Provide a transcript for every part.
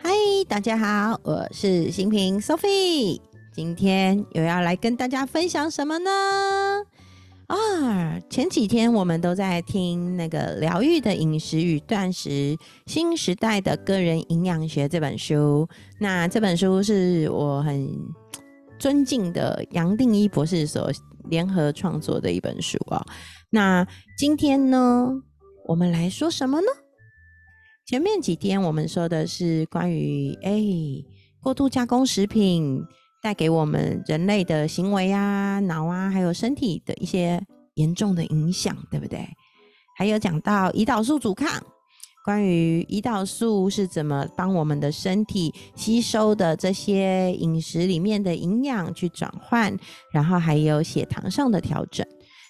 嗨，大家好，我是新平 Sophie，今天又要来跟大家分享什么呢？啊，前几天我们都在听那个《疗愈的饮食与断食：新时代的个人营养学》这本书，那这本书是我很尊敬的杨定一博士所联合创作的一本书啊。那今天呢，我们来说什么呢？前面几天我们说的是关于哎过度加工食品带给我们人类的行为啊、脑啊，还有身体的一些严重的影响，对不对？还有讲到胰岛素阻抗，关于胰岛素是怎么帮我们的身体吸收的这些饮食里面的营养去转换，然后还有血糖上的调整。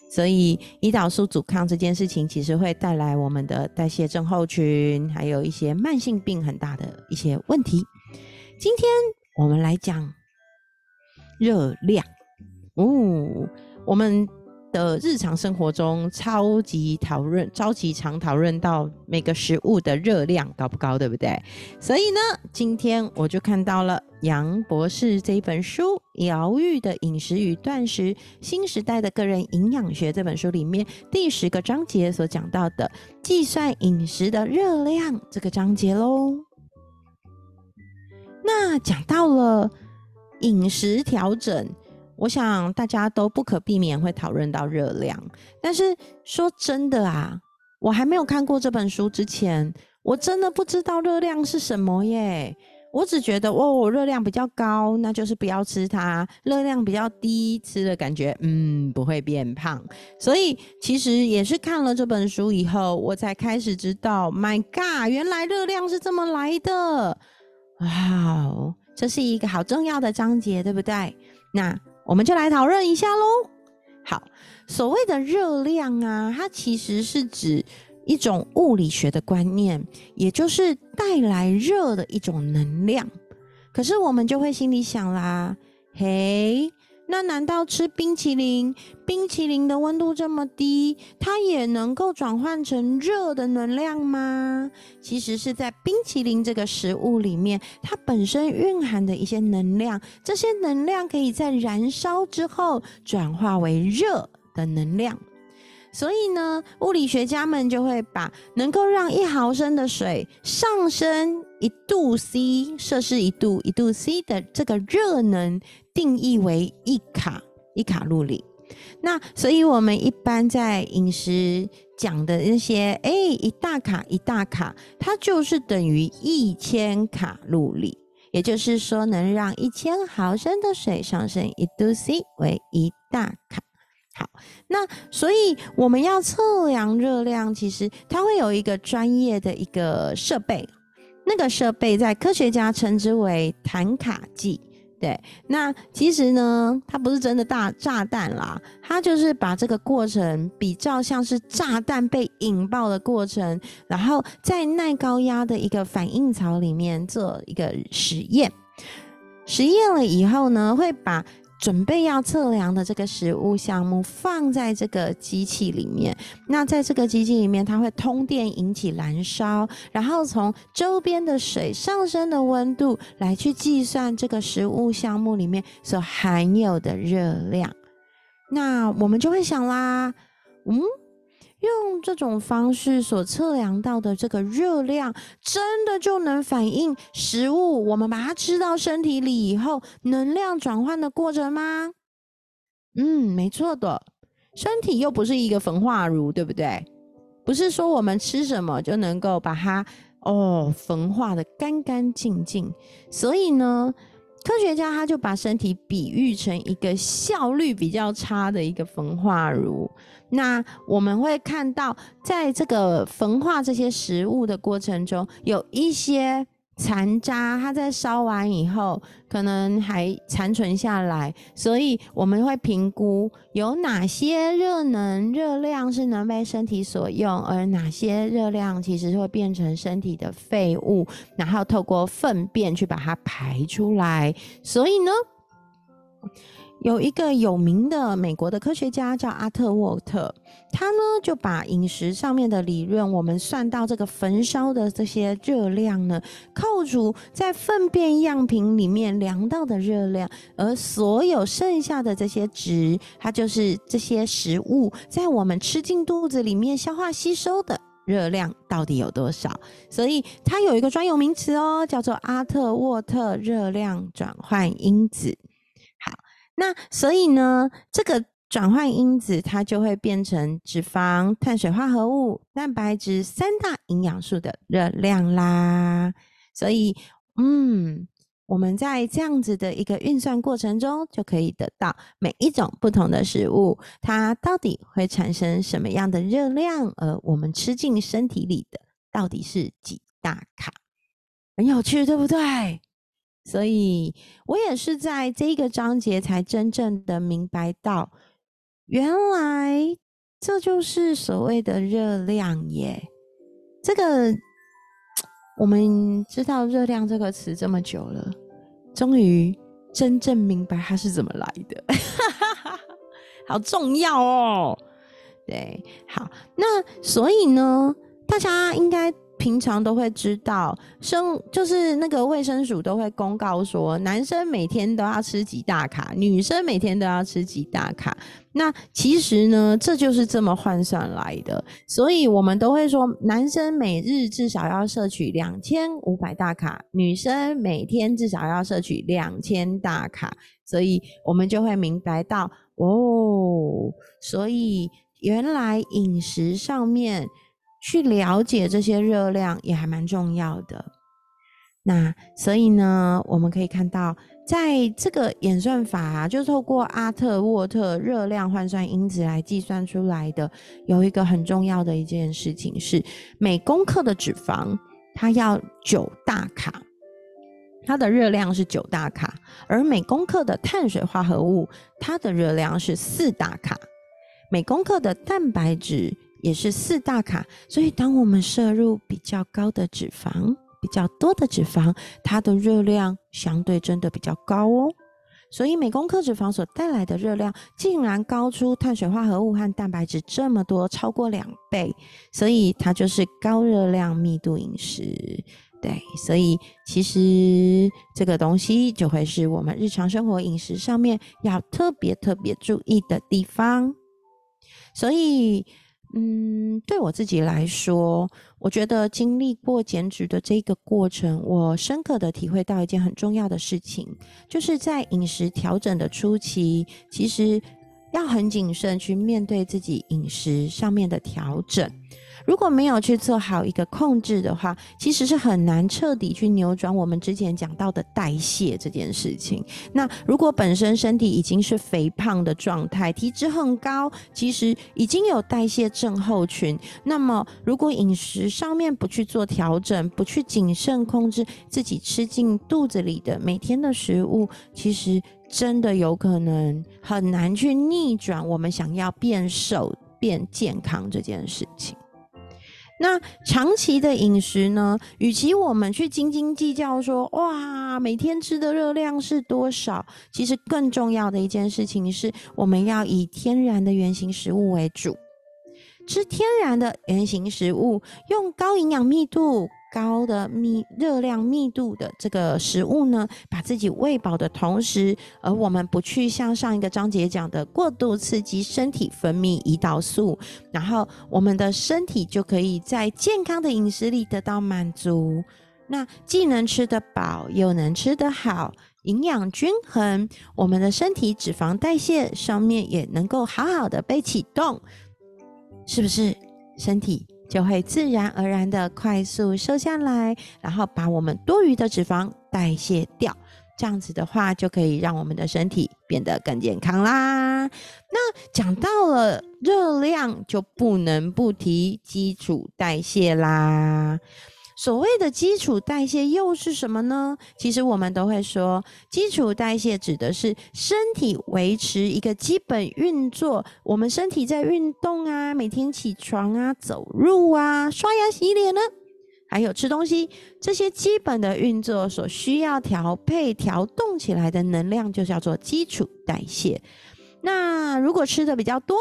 所以，胰岛素阻抗这件事情，其实会带来我们的代谢症候群，还有一些慢性病很大的一些问题。今天我们来讲热量。哦，我们。的日常生活中，超级讨论，超级常讨论到每个食物的热量高不高，对不对？所以呢，今天我就看到了杨博士这一本书《疗愈的饮食与断食：新时代的个人营养学》这本书里面第十个章节所讲到的计算饮食的热量这个章节喽。那讲到了饮食调整。我想大家都不可避免会讨论到热量，但是说真的啊，我还没有看过这本书之前，我真的不知道热量是什么耶。我只觉得哦，热量比较高，那就是不要吃它；热量比较低，吃了感觉嗯不会变胖。所以其实也是看了这本书以后，我才开始知道，My God，原来热量是这么来的。哇，这是一个好重要的章节，对不对？那。我们就来讨论一下喽。好，所谓的热量啊，它其实是指一种物理学的观念，也就是带来热的一种能量。可是我们就会心里想啦，嘿。那难道吃冰淇淋？冰淇淋的温度这么低，它也能够转换成热的能量吗？其实是在冰淇淋这个食物里面，它本身蕴含的一些能量，这些能量可以在燃烧之后转化为热的能量。所以呢，物理学家们就会把能够让一毫升的水上升一度 C 摄氏一度一度 C 的这个热能定义为一卡一卡路里。那所以我们一般在饮食讲的那些，哎，一大卡一大卡，它就是等于一千卡路里。也就是说，能让一千毫升的水上升一度 C 为一大卡。好，那所以我们要测量热量，其实它会有一个专业的一个设备，那个设备在科学家称之为弹卡计。对，那其实呢，它不是真的大炸弹啦，它就是把这个过程比较像是炸弹被引爆的过程，然后在耐高压的一个反应槽里面做一个实验，实验了以后呢，会把。准备要测量的这个食物项目放在这个机器里面，那在这个机器里面，它会通电引起燃烧，然后从周边的水上升的温度来去计算这个食物项目里面所含有的热量。那我们就会想啦，嗯。用这种方式所测量到的这个热量，真的就能反映食物我们把它吃到身体里以后能量转换的过程吗？嗯，没错的。身体又不是一个焚化炉，对不对？不是说我们吃什么就能够把它哦焚化的干干净净。所以呢。科学家他就把身体比喻成一个效率比较差的一个焚化炉。那我们会看到，在这个焚化这些食物的过程中，有一些。残渣，它在烧完以后，可能还残存下来，所以我们会评估有哪些热能热量是能被身体所用，而哪些热量其实会变成身体的废物，然后透过粪便去把它排出来。所以呢，有一个有名的美国的科学家叫阿特沃特，他呢就把饮食上面的理论，我们算到这个焚烧的这些热量呢，扣除在粪便样品里面量到的热量，而所有剩下的这些值，它就是这些食物在我们吃进肚子里面消化吸收的热量到底有多少？所以它有一个专有名词哦，叫做阿特沃特热量转换因子。那所以呢，这个转换因子它就会变成脂肪、碳水化合物、蛋白质三大营养素的热量啦。所以，嗯，我们在这样子的一个运算过程中，就可以得到每一种不同的食物，它到底会产生什么样的热量，而我们吃进身体里的到底是几大卡，很有趣，对不对？所以我也是在这个章节才真正的明白到，原来这就是所谓的热量耶。这个我们知道热量这个词这么久了，终于真正明白它是怎么来的，好重要哦。对，好，那所以呢，大家应该。平常都会知道，生就是那个卫生署都会公告说，男生每天都要吃几大卡，女生每天都要吃几大卡。那其实呢，这就是这么换算来的。所以我们都会说，男生每日至少要摄取两千五百大卡，女生每天至少要摄取两千大卡。所以我们就会明白到，哦，所以原来饮食上面。去了解这些热量也还蛮重要的。那所以呢，我们可以看到，在这个演算法啊，就透过阿特沃特热量换算因子来计算出来的，有一个很重要的一件事情是，每公克的脂肪它要九大卡，它的热量是九大卡；而每公克的碳水化合物，它的热量是四大卡；每公克的蛋白质。也是四大卡，所以当我们摄入比较高的脂肪、比较多的脂肪，它的热量相对真的比较高哦。所以每公克脂肪所带来的热量，竟然高出碳水化合物和蛋白质这么多，超过两倍。所以它就是高热量密度饮食。对，所以其实这个东西就会是我们日常生活饮食上面要特别特别注意的地方。所以。嗯，对我自己来说，我觉得经历过减脂的这个过程，我深刻的体会到一件很重要的事情，就是在饮食调整的初期，其实要很谨慎去面对自己饮食上面的调整。如果没有去做好一个控制的话，其实是很难彻底去扭转我们之前讲到的代谢这件事情。那如果本身身体已经是肥胖的状态，体脂很高，其实已经有代谢症候群。那么如果饮食上面不去做调整，不去谨慎控制自己吃进肚子里的每天的食物，其实真的有可能很难去逆转我们想要变瘦、变健康这件事情。那长期的饮食呢？与其我们去斤斤计较说哇，每天吃的热量是多少，其实更重要的一件事情是，我们要以天然的原型食物为主，吃天然的原型食物，用高营养密度。高的密热量密度的这个食物呢，把自己喂饱的同时，而我们不去像上一个章节讲的过度刺激身体分泌胰岛素，然后我们的身体就可以在健康的饮食里得到满足。那既能吃得饱，又能吃得好，营养均衡，我们的身体脂肪代谢上面也能够好好的被启动，是不是身体？就会自然而然的快速瘦下来，然后把我们多余的脂肪代谢掉。这样子的话，就可以让我们的身体变得更健康啦。那讲到了热量，就不能不提基础代谢啦。所谓的基础代谢又是什么呢？其实我们都会说，基础代谢指的是身体维持一个基本运作。我们身体在运动啊，每天起床啊、走路啊、刷牙洗脸呢，还有吃东西这些基本的运作所需要调配、调动起来的能量，就叫做基础代谢。那如果吃的比较多，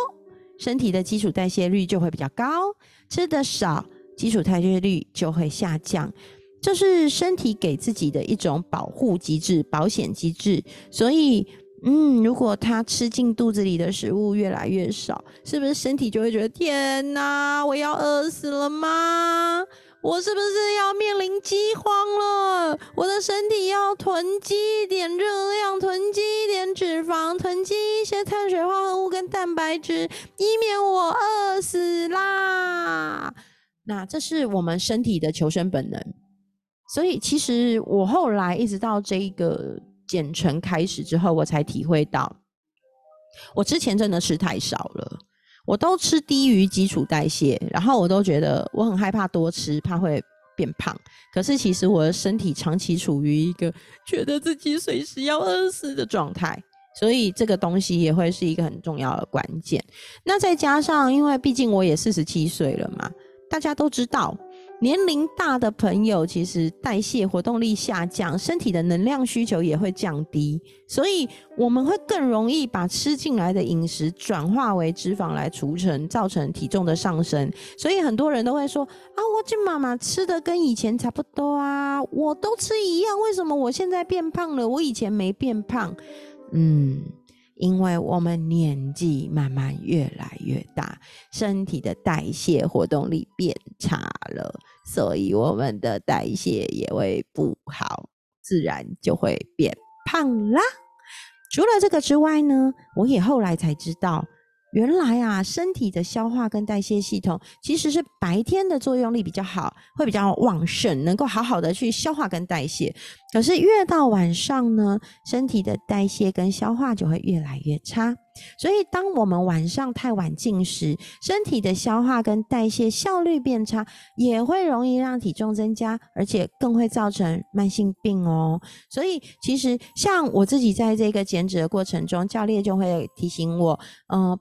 身体的基础代谢率就会比较高；吃的少，基础代谢率就会下降。这是身体给自己的一种保护机制、保险机制。所以，嗯，如果他吃进肚子里的食物越来越少，是不是身体就会觉得天哪，我要饿死了吗？我是不是要面临饥荒了？我的身体要囤积一点热量，囤积一点脂肪，囤积一些碳水化合物跟蛋白质，以免我饿死啦。那这是我们身体的求生本能。所以，其实我后来一直到这一个减程开始之后，我才体会到，我之前真的吃太少了。我都吃低于基础代谢，然后我都觉得我很害怕多吃，怕会变胖。可是其实我的身体长期处于一个觉得自己随时要饿死的状态，所以这个东西也会是一个很重要的关键。那再加上，因为毕竟我也四十七岁了嘛，大家都知道。年龄大的朋友，其实代谢活动力下降，身体的能量需求也会降低，所以我们会更容易把吃进来的饮食转化为脂肪来储存，造成体重的上升。所以很多人都会说：“啊，我这妈妈吃的跟以前差不多啊，我都吃一样，为什么我现在变胖了？我以前没变胖。”嗯。因为我们年纪慢慢越来越大，身体的代谢活动力变差了，所以我们的代谢也会不好，自然就会变胖啦。除了这个之外呢，我也后来才知道。原来啊，身体的消化跟代谢系统其实是白天的作用力比较好，会比较旺盛，能够好好的去消化跟代谢。可是越到晚上呢，身体的代谢跟消化就会越来越差。所以当我们晚上太晚进食，身体的消化跟代谢效率变差，也会容易让体重增加，而且更会造成慢性病哦。所以其实像我自己在这个减脂的过程中，教练就会提醒我，嗯。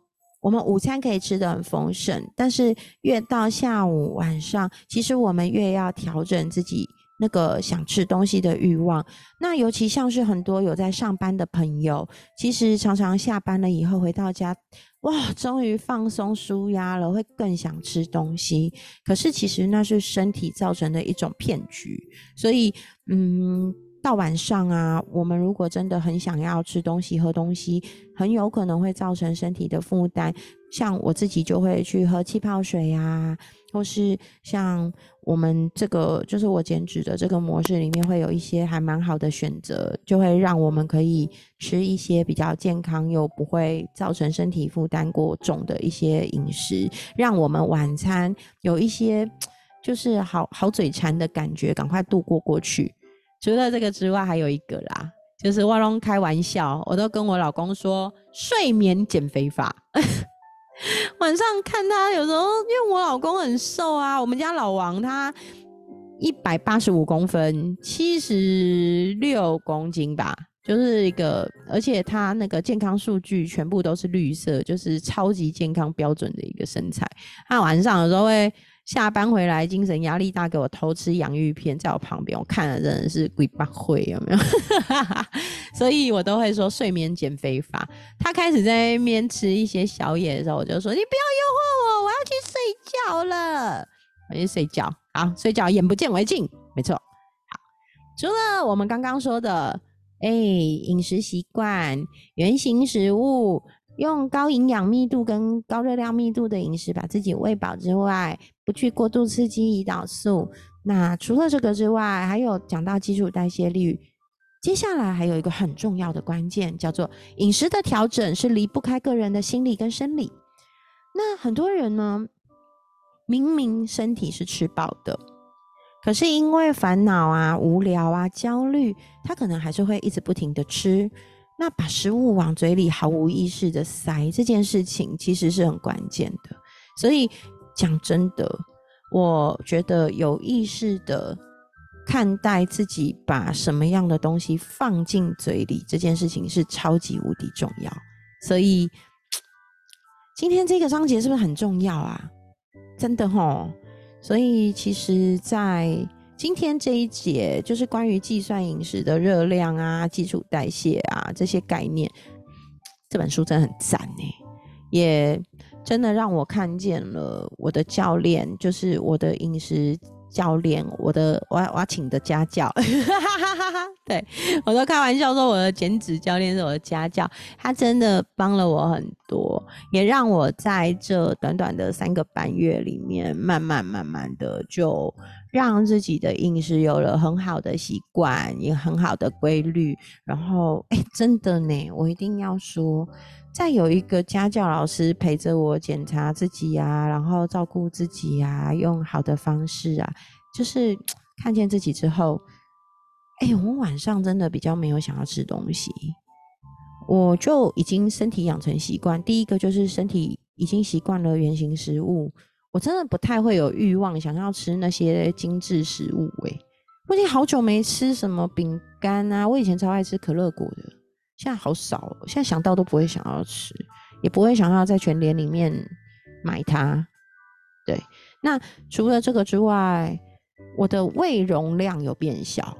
我们午餐可以吃的很丰盛，但是越到下午晚上，其实我们越要调整自己那个想吃东西的欲望。那尤其像是很多有在上班的朋友，其实常常下班了以后回到家，哇，终于放松舒压了，会更想吃东西。可是其实那是身体造成的一种骗局。所以，嗯。到晚上啊，我们如果真的很想要吃东西、喝东西，很有可能会造成身体的负担。像我自己就会去喝气泡水呀，或是像我们这个就是我减脂的这个模式里面，会有一些还蛮好的选择，就会让我们可以吃一些比较健康又不会造成身体负担过重的一些饮食，让我们晚餐有一些就是好好嘴馋的感觉，赶快度过过去。除了这个之外，还有一个啦，就是万龙开玩笑，我都跟我老公说睡眠减肥法。晚上看他有时候，因为我老公很瘦啊，我们家老王他一百八十五公分，七十六公斤吧，就是一个，而且他那个健康数据全部都是绿色，就是超级健康标准的一个身材。他晚上有时候会。下班回来精神压力大，给我偷吃洋芋片，在我旁边，我看了真的是鬼八会有没有？所以我都会说睡眠减肥法。他开始在那边吃一些宵夜的时候，我就说你不要诱惑我，我要去睡觉了，我去睡觉。好，睡觉眼不见为净，没错。好，除了我们刚刚说的，哎，饮食习惯、原型食物。用高营养密度跟高热量密度的饮食把自己喂饱之外，不去过度刺激胰岛素。那除了这个之外，还有讲到基础代谢率。接下来还有一个很重要的关键，叫做饮食的调整是离不开个人的心理跟生理。那很多人呢，明明身体是吃饱的，可是因为烦恼啊、无聊啊、焦虑，他可能还是会一直不停的吃。那把食物往嘴里毫无意识的塞这件事情，其实是很关键的。所以讲真的，我觉得有意识的看待自己把什么样的东西放进嘴里这件事情是超级无敌重要。所以今天这个章节是不是很重要啊？真的吼。所以其实，在今天这一节，就是关于计算饮食的热量啊、基础代谢啊这些概念，这本书真的很赞呢，也真的让我看见了我的教练，就是我的饮食。教练，我的我我要请的家教，对我都开玩笑说我的减脂教练是我的家教，他真的帮了我很多，也让我在这短短的三个半月里面，慢慢慢慢的就让自己的饮食有了很好的习惯，也很好的规律。然后，哎，真的呢，我一定要说。再有一个家教老师陪着我检查自己呀，然后照顾自己呀，用好的方式啊，就是 看见自己之后，哎，我晚上真的比较没有想要吃东西，我就已经身体养成习惯。第一个就是身体已经习惯了原形食物，我真的不太会有欲望想要吃那些精致食物。哎，我已经好久没吃什么饼干啊，我以前超爱吃可乐果的。现在好少，现在想到都不会想要吃，也不会想要在全联里面买它。对，那除了这个之外，我的胃容量有变小，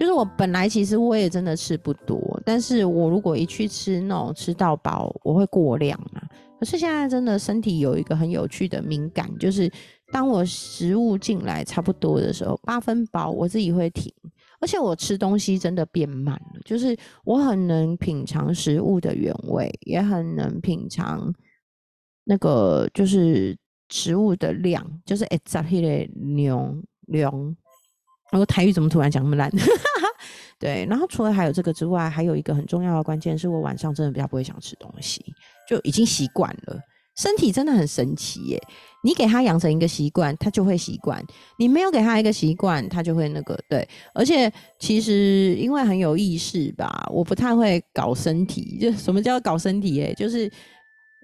就是我本来其实我也真的吃不多，但是我如果一去吃那种吃到饱，我会过量嘛。可是现在真的身体有一个很有趣的敏感，就是当我食物进来差不多的时候，八分饱，我自己会停。而且我吃东西真的变慢了，就是我很能品尝食物的原味，也很能品尝那个就是食物的量，就是 exactly 的量量。然后台语怎么突然讲那么烂？对，然后除了还有这个之外，还有一个很重要的关键是我晚上真的比较不会想吃东西，就已经习惯了。身体真的很神奇耶！你给他养成一个习惯，他就会习惯；你没有给他一个习惯，他就会那个对。而且其实因为很有意识吧，我不太会搞身体。就什么叫搞身体？诶，就是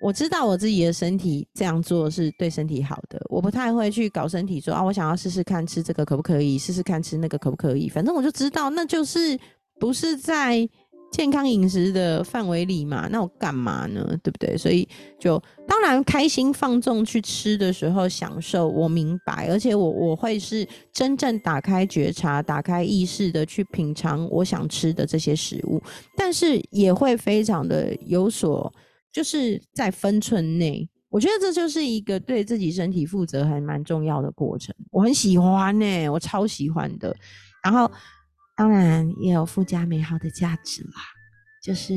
我知道我自己的身体这样做是对身体好的，我不太会去搞身体，说啊，我想要试试看吃这个可不可以，试试看吃那个可不可以。反正我就知道，那就是不是在。健康饮食的范围里嘛，那我干嘛呢？对不对？所以就当然开心放纵去吃的时候享受，我明白，而且我我会是真正打开觉察、打开意识的去品尝我想吃的这些食物，但是也会非常的有所，就是在分寸内。我觉得这就是一个对自己身体负责还蛮重要的过程。我很喜欢呢，我超喜欢的。然后。当然也有附加美好的价值啦，就是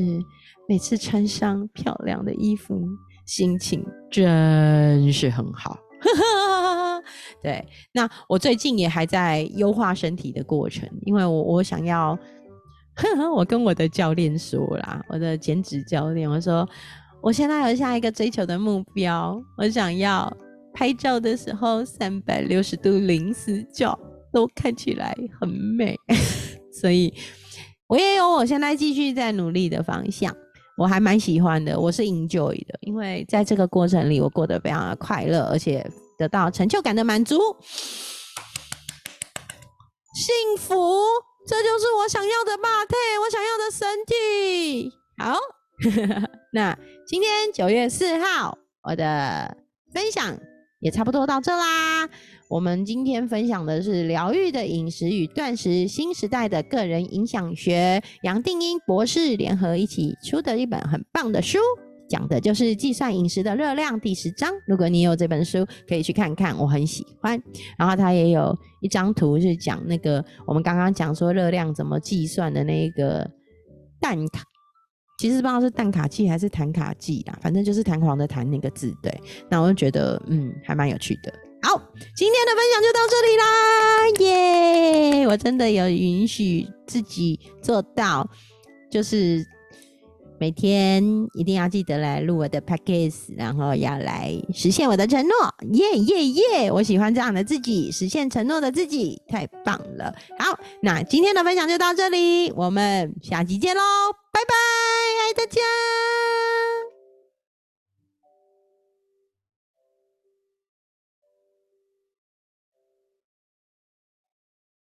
每次穿上漂亮的衣服，心情真是很好。对，那我最近也还在优化身体的过程，因为我我想要，我跟我的教练说啦，我的减脂教练，我说我现在有下一个追求的目标，我想要拍照的时候三百六十度零死角都看起来很美。所以，我也有我现在继续在努力的方向，我还蛮喜欢的，我是 enjoy 的，因为在这个过程里，我过得非常的快乐，而且得到成就感的满足，幸福，这就是我想要的吧，对，我想要的身体。好，那今天九月四号，我的分享也差不多到这啦。我们今天分享的是疗愈的饮食与断食新时代的个人影响学，杨定英博士联合一起出的一本很棒的书，讲的就是计算饮食的热量第十章。如果你有这本书，可以去看看，我很喜欢。然后他也有一张图是讲那个我们刚刚讲说热量怎么计算的那个蛋卡，其实不知道是蛋卡器还是弹卡器啦，反正就是弹簧的弹那个字。对，那我就觉得嗯，还蛮有趣的。好，今天的分享就到这里啦，耶！我真的有允许自己做到，就是每天一定要记得来录我的 package，然后要来实现我的承诺，耶耶耶！我喜欢这样的自己，实现承诺的自己，太棒了。好，那今天的分享就到这里，我们下期见喽，拜拜，爱大家。